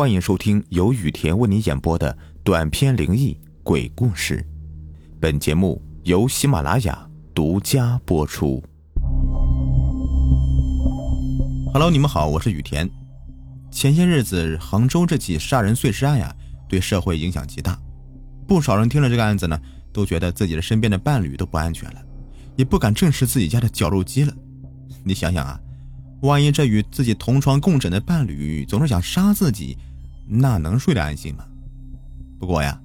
欢迎收听由雨田为你演播的短篇灵异鬼故事。本节目由喜马拉雅独家播出。Hello，你们好，我是雨田。前些日子杭州这起杀人碎尸案呀，对社会影响极大，不少人听了这个案子呢，都觉得自己的身边的伴侣都不安全了，也不敢正视自己家的绞肉机了。你想想啊。万一这与自己同床共枕的伴侣总是想杀自己，那能睡得安心吗？不过呀，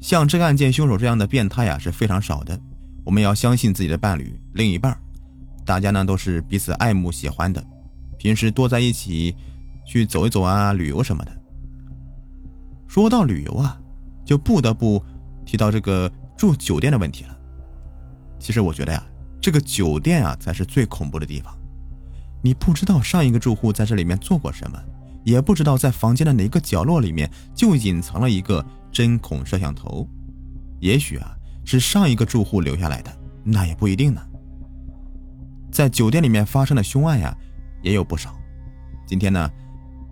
像这个案件凶手这样的变态呀是非常少的。我们要相信自己的伴侣、另一半，大家呢都是彼此爱慕喜欢的，平时多在一起去走一走啊，旅游什么的。说到旅游啊，就不得不提到这个住酒店的问题了。其实我觉得呀，这个酒店啊才是最恐怖的地方。你不知道上一个住户在这里面做过什么，也不知道在房间的哪个角落里面就隐藏了一个针孔摄像头，也许啊是上一个住户留下来的，那也不一定呢。在酒店里面发生的凶案呀也有不少，今天呢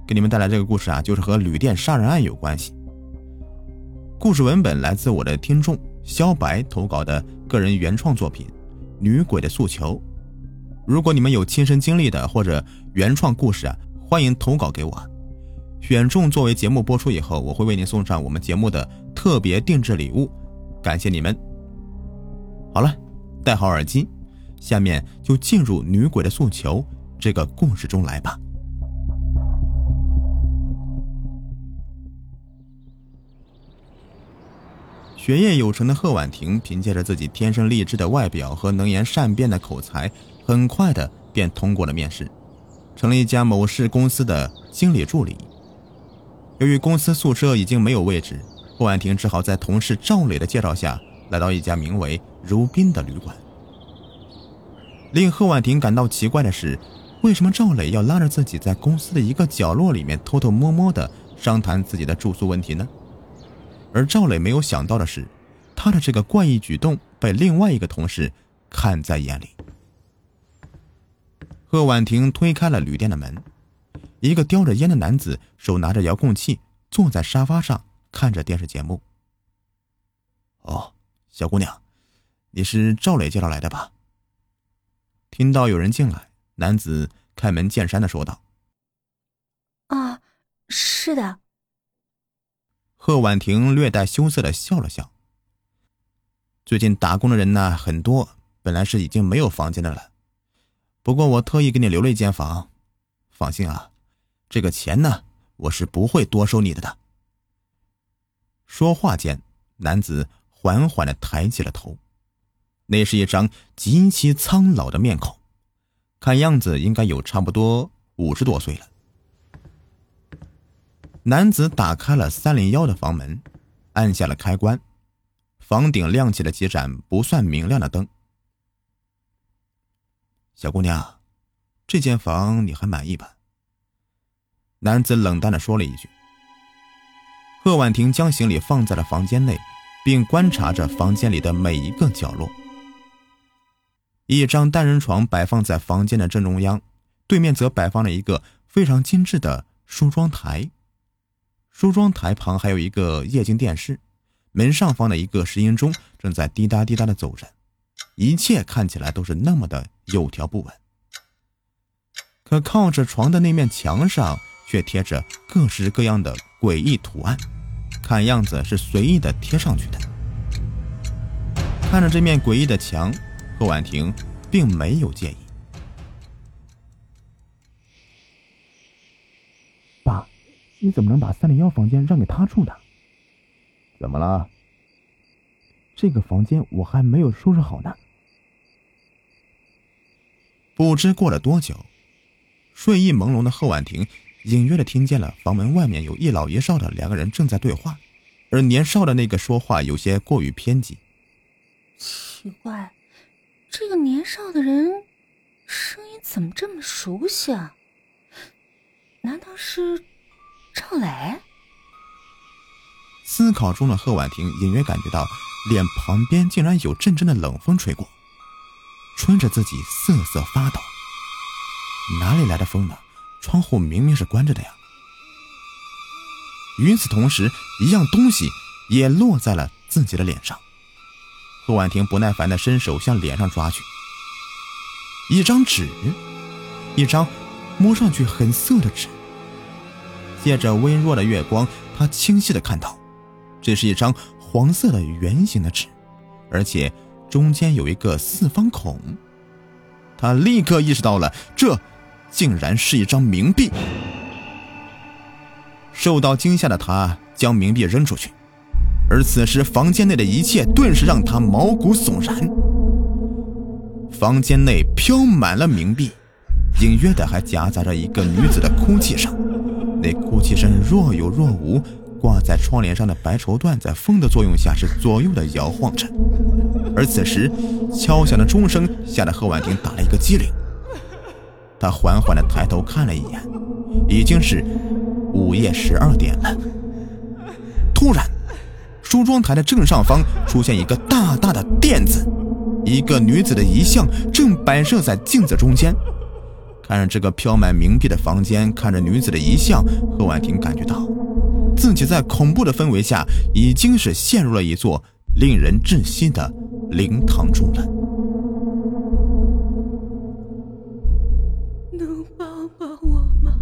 给你们带来这个故事啊，就是和旅店杀人案有关系。故事文本来自我的听众肖白投稿的个人原创作品《女鬼的诉求》。如果你们有亲身经历的或者原创故事啊，欢迎投稿给我，选中作为节目播出以后，我会为您送上我们节目的特别定制礼物，感谢你们。好了，戴好耳机，下面就进入女鬼的诉求这个故事中来吧。学业有成的贺婉婷，凭借着自己天生丽质的外表和能言善辩的口才。很快的便通过了面试，成了一家某市公司的经理助理。由于公司宿舍已经没有位置，霍婉婷只好在同事赵磊的介绍下来到一家名为“如宾”的旅馆。令贺婉婷感到奇怪的是，为什么赵磊要拉着自己在公司的一个角落里面偷偷摸摸的商谈自己的住宿问题呢？而赵磊没有想到的是，他的这个怪异举动被另外一个同事看在眼里。贺婉婷推开了旅店的门，一个叼着烟的男子手拿着遥控器坐在沙发上看着电视节目。哦，小姑娘，你是赵磊介绍来的吧？听到有人进来，男子开门见山的说道：“啊，是的。”贺婉婷略带羞涩的笑了笑。最近打工的人呢很多，本来是已经没有房间的了。不过我特意给你留了一间房，放心啊，这个钱呢，我是不会多收你的的。说话间，男子缓缓的抬起了头，那是一张极其苍老的面孔，看样子应该有差不多五十多岁了。男子打开了三零幺的房门，按下了开关，房顶亮起了几盏不算明亮的灯。小姑娘，这间房你还满意吧？男子冷淡的说了一句。贺婉婷将行李放在了房间内，并观察着房间里的每一个角落。一张单人床摆放在房间的正中央，对面则摆放了一个非常精致的梳妆台。梳妆台旁还有一个液晶电视，门上方的一个石英钟正在滴答滴答的走着。一切看起来都是那么的有条不紊，可靠着床的那面墙上却贴着各式各样的诡异图案，看样子是随意的贴上去的。看着这面诡异的墙，贺婉婷并没有介意。爸，你怎么能把三零幺房间让给他住呢？怎么了？这个房间我还没有收拾好呢。不知过了多久，睡意朦胧的贺婉婷隐约的听见了房门外面有一老一少的两个人正在对话，而年少的那个说话有些过于偏激。奇怪，这个年少的人声音怎么这么熟悉啊？难道是赵磊？思考中的贺婉婷隐约感觉到脸旁边竟然有阵阵的冷风吹过。吹着自己瑟瑟发抖，哪里来的风呢？窗户明明是关着的呀！与此同时，一样东西也落在了自己的脸上。贺婉婷不耐烦地伸手向脸上抓去，一张纸，一张摸上去很涩的纸。借着微弱的月光，她清晰地看到，这是一张黄色的圆形的纸，而且中间有一个四方孔。他立刻意识到了，这竟然是一张冥币。受到惊吓的他将冥币扔出去。而此时，房间内的一切顿时让他毛骨悚然。房间内飘满了冥币，隐约的还夹杂着一个女子的哭泣声。那哭泣声若有若无，挂在窗帘上的白绸缎在风的作用下是左右的摇晃着。而此时，敲响的钟声吓得贺婉婷打了一个激灵。她缓缓的抬头看了一眼，已经是午夜十二点了。突然。梳妆台的正上方出现一个大大的垫子，一个女子的遗像正摆设在镜子中间。看着这个飘满冥币的房间，看着女子的遗像，贺婉婷感觉到自己在恐怖的氛围下已经是陷入了一座令人窒息的灵堂中了。能帮帮我吗？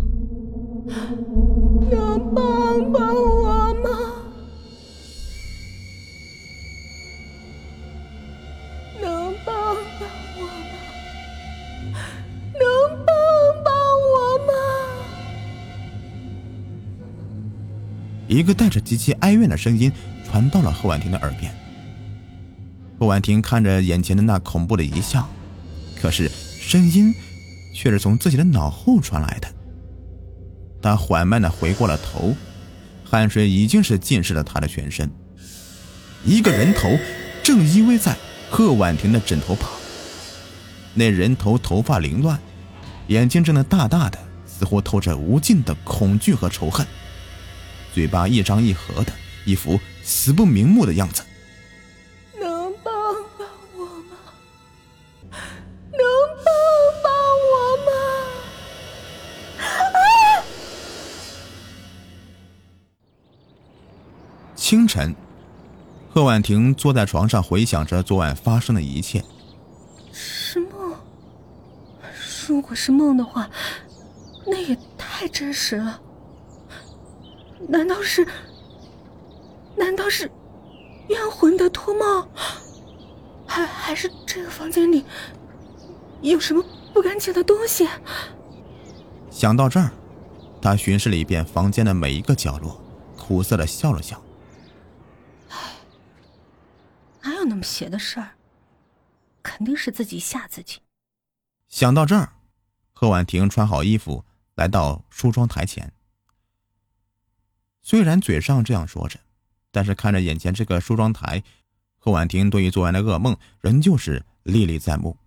能帮帮我吗？一个带着极其哀怨的声音传到了贺婉婷的耳边。贺婉婷看着眼前的那恐怖的遗像，可是声音却是从自己的脑后传来的。她缓慢的回过了头，汗水已经是浸湿了她的全身。一个人头正依偎在贺婉婷的枕头旁，那人头头发凌乱，眼睛睁得大大的，似乎透着无尽的恐惧和仇恨。嘴巴一张一合的，一副死不瞑目的样子。能帮帮我吗？能帮帮我吗？清晨，贺婉婷坐在床上，回想着昨晚发生的一切。是梦？如果是梦的话，那也太真实了。难道是？难道是冤魂的托梦？还还是这个房间里有什么不干净的东西？想到这儿，他巡视了一遍房间的每一个角落，苦涩的笑了笑。唉，哪有那么邪的事儿？肯定是自己吓自己。想到这儿，贺婉婷穿好衣服，来到梳妆台前。虽然嘴上这样说着，但是看着眼前这个梳妆台，贺婉婷对于昨晚的噩梦仍旧是历历在目。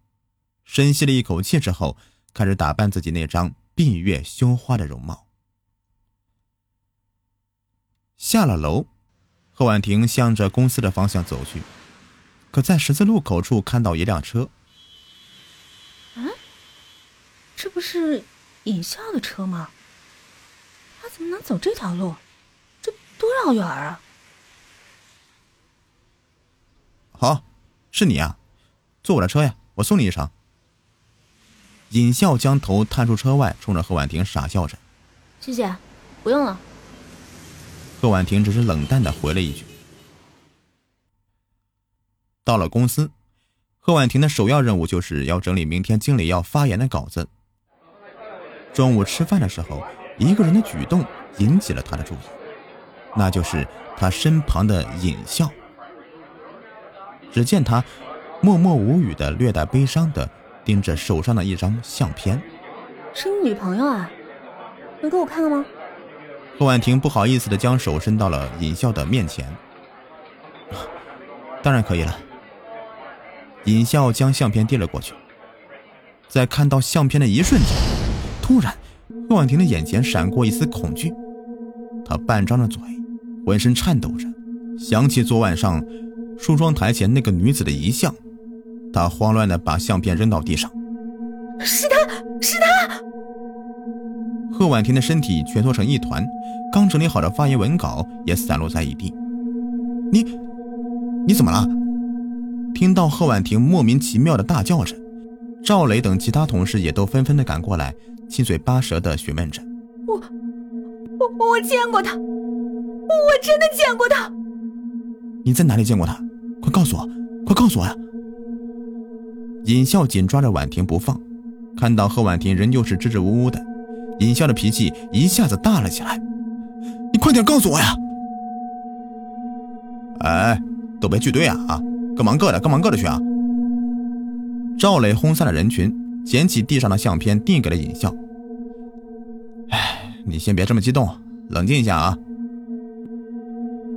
深吸了一口气之后，开始打扮自己那张闭月羞花的容貌。下了楼，贺婉婷向着公司的方向走去，可在十字路口处看到一辆车。嗯，这不是尹笑的车吗？他怎么能走这条路？多绕远啊！好，是你啊，坐我的车呀，我送你一程。尹笑将头探出车外，冲着贺婉婷傻笑着：“谢谢，不用了。”贺婉婷只是冷淡的回了一句。到了公司，贺婉婷的首要任务就是要整理明天经理要发言的稿子。中午吃饭的时候，一个人的举动引起了他的注意。那就是他身旁的尹笑。只见他默默无语的、略带悲伤的盯着手上的一张相片。是你女朋友啊？能给我看看吗？贺婉婷不好意思的将手伸到了尹笑的面前。当然可以了。尹笑将相片递了过去。在看到相片的一瞬间，突然，贺婉婷的眼前闪过一丝恐惧。她半张着嘴。浑身颤抖着，想起昨晚上梳妆台前那个女子的遗像，他慌乱的把相片扔到地上。是他，是他！贺婉婷的身体蜷缩成一团，刚整理好的发言文稿也散落在一地。你，你怎么了？听到贺婉婷莫名其妙的大叫着，赵磊等其他同事也都纷纷的赶过来，七嘴八舌的询问着。我，我，我见过他，我真的见过他。你在哪里见过他？快告诉我，快告诉我呀！尹笑紧抓着婉婷不放，看到贺婉婷仍旧是支支吾吾的。尹笑的脾气一下子大了起来，你快点告诉我呀！哎，都别聚堆啊啊，各忙各的，各忙各的去啊！赵磊轰散了人群，捡起地上的相片递给了尹笑。哎，你先别这么激动，冷静一下啊！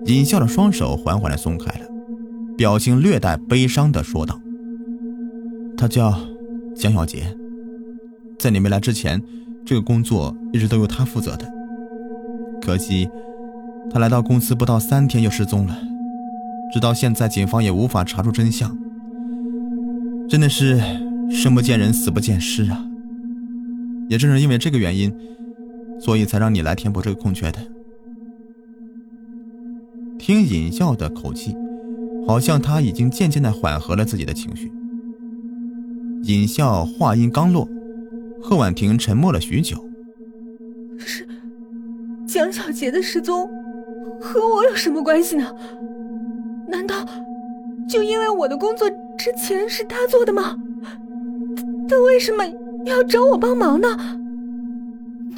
尹笑的双手缓缓的松开了，表情略带悲伤的说道：“他叫江小杰，在你没来之前。”这个工作一直都由他负责的，可惜他来到公司不到三天就失踪了，直到现在警方也无法查出真相。真的是生不见人，死不见尸啊！也正是因为这个原因，所以才让你来填补这个空缺的。听尹笑的口气，好像他已经渐渐的缓和了自己的情绪。尹笑话音刚落。贺婉婷沉默了许久。是，蒋小杰的失踪和我有什么关系呢？难道就因为我的工作之前是他做的吗？他为什么要找我帮忙呢？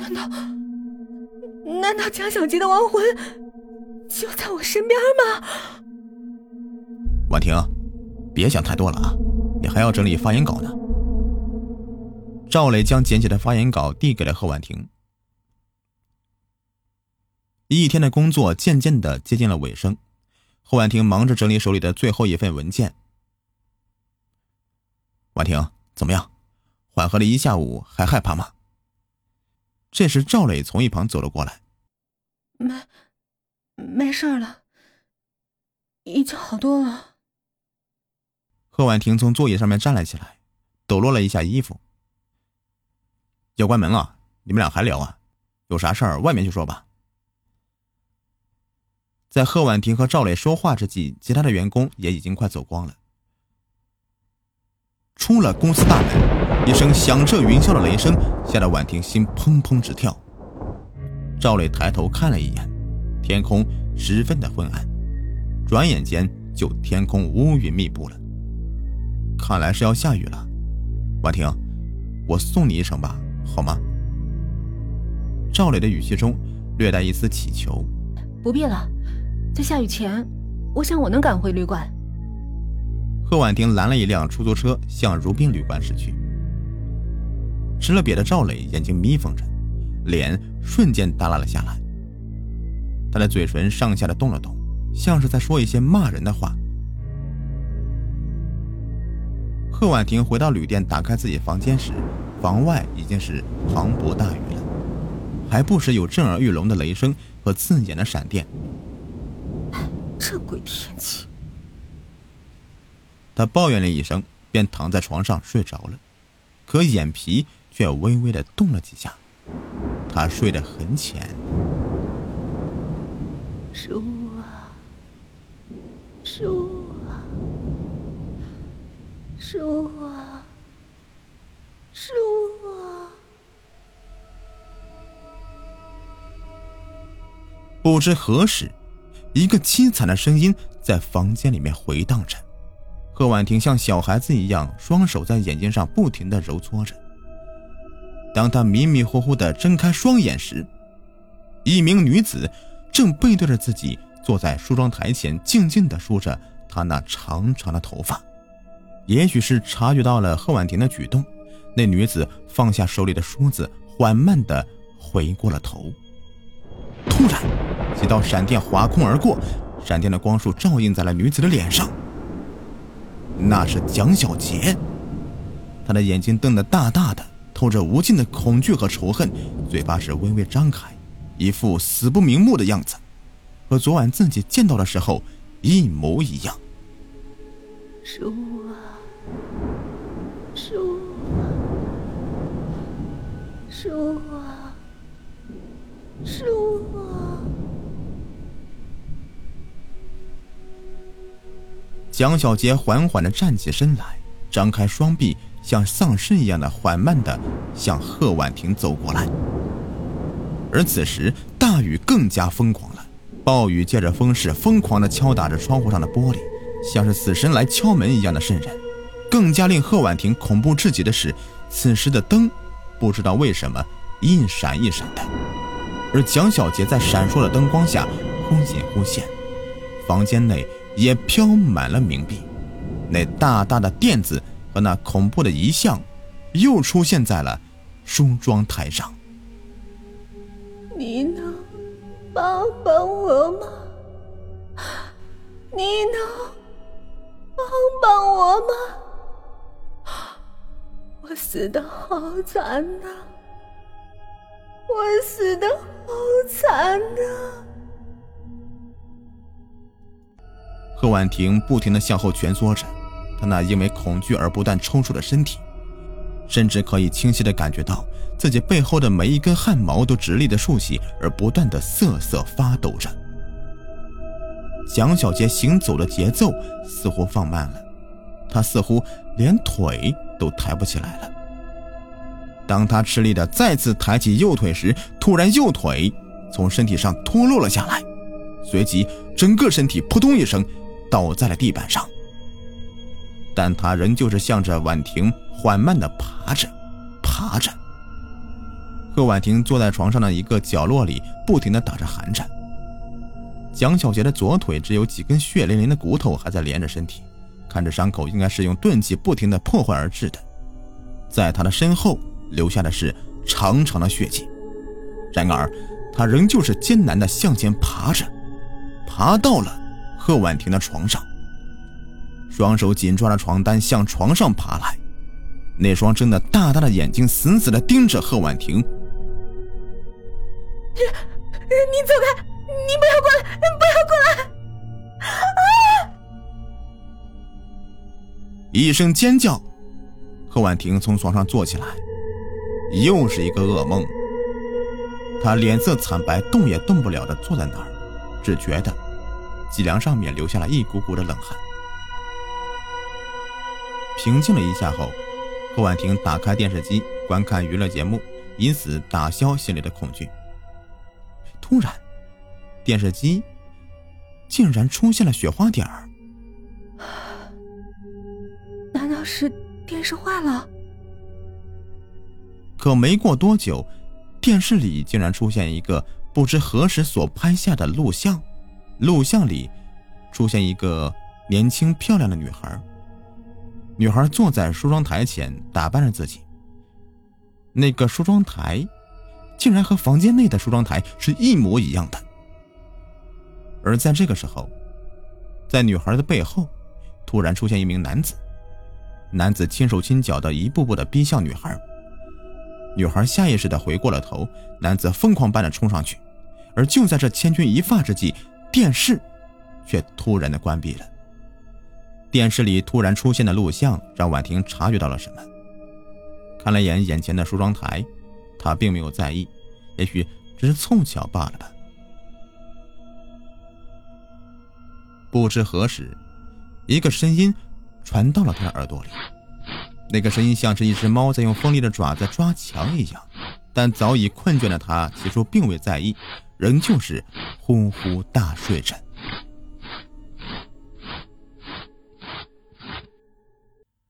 难道难道蒋小杰的亡魂就在我身边吗？婉婷，别想太多了啊，你还要整理发言稿呢。赵磊将捡起的发言稿递给了贺婉婷。一天的工作渐渐的接近了尾声，贺婉婷忙着整理手里的最后一份文件。婉婷，怎么样？缓和了一下午，还害怕吗？这时，赵磊从一旁走了过来。没，没事了，已经好多了。贺婉婷从座椅上面站了起来，抖落了一下衣服。要关门了，你们俩还聊啊？有啥事儿外面去说吧。在贺婉婷和赵磊说话之际，其他的员工也已经快走光了。出了公司大门，一声响彻云霄的雷声吓得婉婷心砰砰直跳。赵磊抬头看了一眼，天空十分的昏暗，转眼间就天空乌云密布了。看来是要下雨了。婉婷，我送你一程吧。好吗？赵磊的语气中略带一丝乞求。不必了，在下雨前，我想我能赶回旅馆。贺婉婷拦了一辆出租车，向如冰旅馆驶去。吃了瘪的赵磊眼睛眯缝着，脸瞬间耷拉了下来。他的嘴唇上下的动了动，像是在说一些骂人的话。贺婉婷回到旅店，打开自己房间时。房外已经是磅礴大雨了，还不时有震耳欲聋的雷声和刺眼的闪电。这鬼天气！她抱怨了一声，便躺在床上睡着了，可眼皮却微微的动了几下。她睡得很浅。书啊，书啊，书啊。书啊！不知何时，一个凄惨的声音在房间里面回荡着。贺婉婷像小孩子一样，双手在眼睛上不停的揉搓着。当她迷迷糊糊的睁开双眼时，一名女子正背对着自己坐在梳妆台前，静静的梳着她那长长的头发。也许是察觉到了贺婉婷的举动。那女子放下手里的梳子，缓慢的回过了头。突然，几道闪电划空而过，闪电的光束照映在了女子的脸上。那是蒋小杰，他的眼睛瞪得大大的，透着无尽的恐惧和仇恨，嘴巴是微微张开，一副死不瞑目的样子，和昨晚自己见到的时候一模一样。叔啊，叔。书啊，是我。蒋小杰缓缓的站起身来，张开双臂，像丧尸一样的缓慢的向贺婉婷走过来。而此时，大雨更加疯狂了，暴雨借着风势疯狂的敲打着窗户上的玻璃，像是死神来敲门一样的渗人。更加令贺婉婷恐怖至极的是，此时的灯，不知道为什么一闪一闪的，而蒋小杰在闪烁的灯光下忽隐忽现，房间内也飘满了冥币，那大大的垫子和那恐怖的遗像，又出现在了梳妆台上。你能帮帮我吗？你能帮帮我吗？我死的好惨呐！我死的好惨呐！贺婉婷不停的向后蜷缩着，她那因为恐惧而不断抽搐的身体，甚至可以清晰的感觉到自己背后的每一根汗毛都直立的竖起，而不断的瑟瑟发抖着。蒋小杰行走的节奏似乎放慢了，他似乎连腿。都抬不起来了。当他吃力的再次抬起右腿时，突然右腿从身体上脱落了下来，随即整个身体扑通一声倒在了地板上。但他仍旧是向着婉婷缓慢的爬着，爬着。贺婉婷坐在床上的一个角落里，不停的打着寒颤。蒋小杰的左腿只有几根血淋淋的骨头还在连着身体。看着伤口，应该是用钝器不停的破坏而致的，在他的身后留下的是长长的血迹。然而，他仍旧是艰难的向前爬着，爬到了贺婉婷的床上，双手紧抓着床单向床上爬来，那双睁得大大的眼睛死死的盯着贺婉婷。你，你走开！你不要过来！不要过来！一声尖叫，贺婉婷从床上坐起来，又是一个噩梦。她脸色惨白，动也动不了的坐在那儿，只觉得脊梁上面流下了一股股的冷汗。平静了一下后，贺婉婷打开电视机观看娱乐节目，以此打消心里的恐惧。突然，电视机竟然出现了雪花点儿。难道是电视坏了，可没过多久，电视里竟然出现一个不知何时所拍下的录像。录像里出现一个年轻漂亮的女孩，女孩坐在梳妆台前打扮着自己。那个梳妆台竟然和房间内的梳妆台是一模一样的。而在这个时候，在女孩的背后突然出现一名男子。男子轻手轻脚的一步步的逼向女孩，女孩下意识的回过了头，男子疯狂般的冲上去，而就在这千钧一发之际，电视却突然的关闭了。电视里突然出现的录像让婉婷察觉到了什么，看了眼眼前的梳妆台，他并没有在意，也许只是凑巧罢了吧。不知何时，一个声音。传到了他的耳朵里，那个声音像是一只猫在用锋利的爪子抓墙一样，但早已困倦的他起初并未在意，仍旧是呼呼大睡着。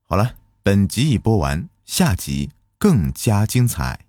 好了，本集已播完，下集更加精彩。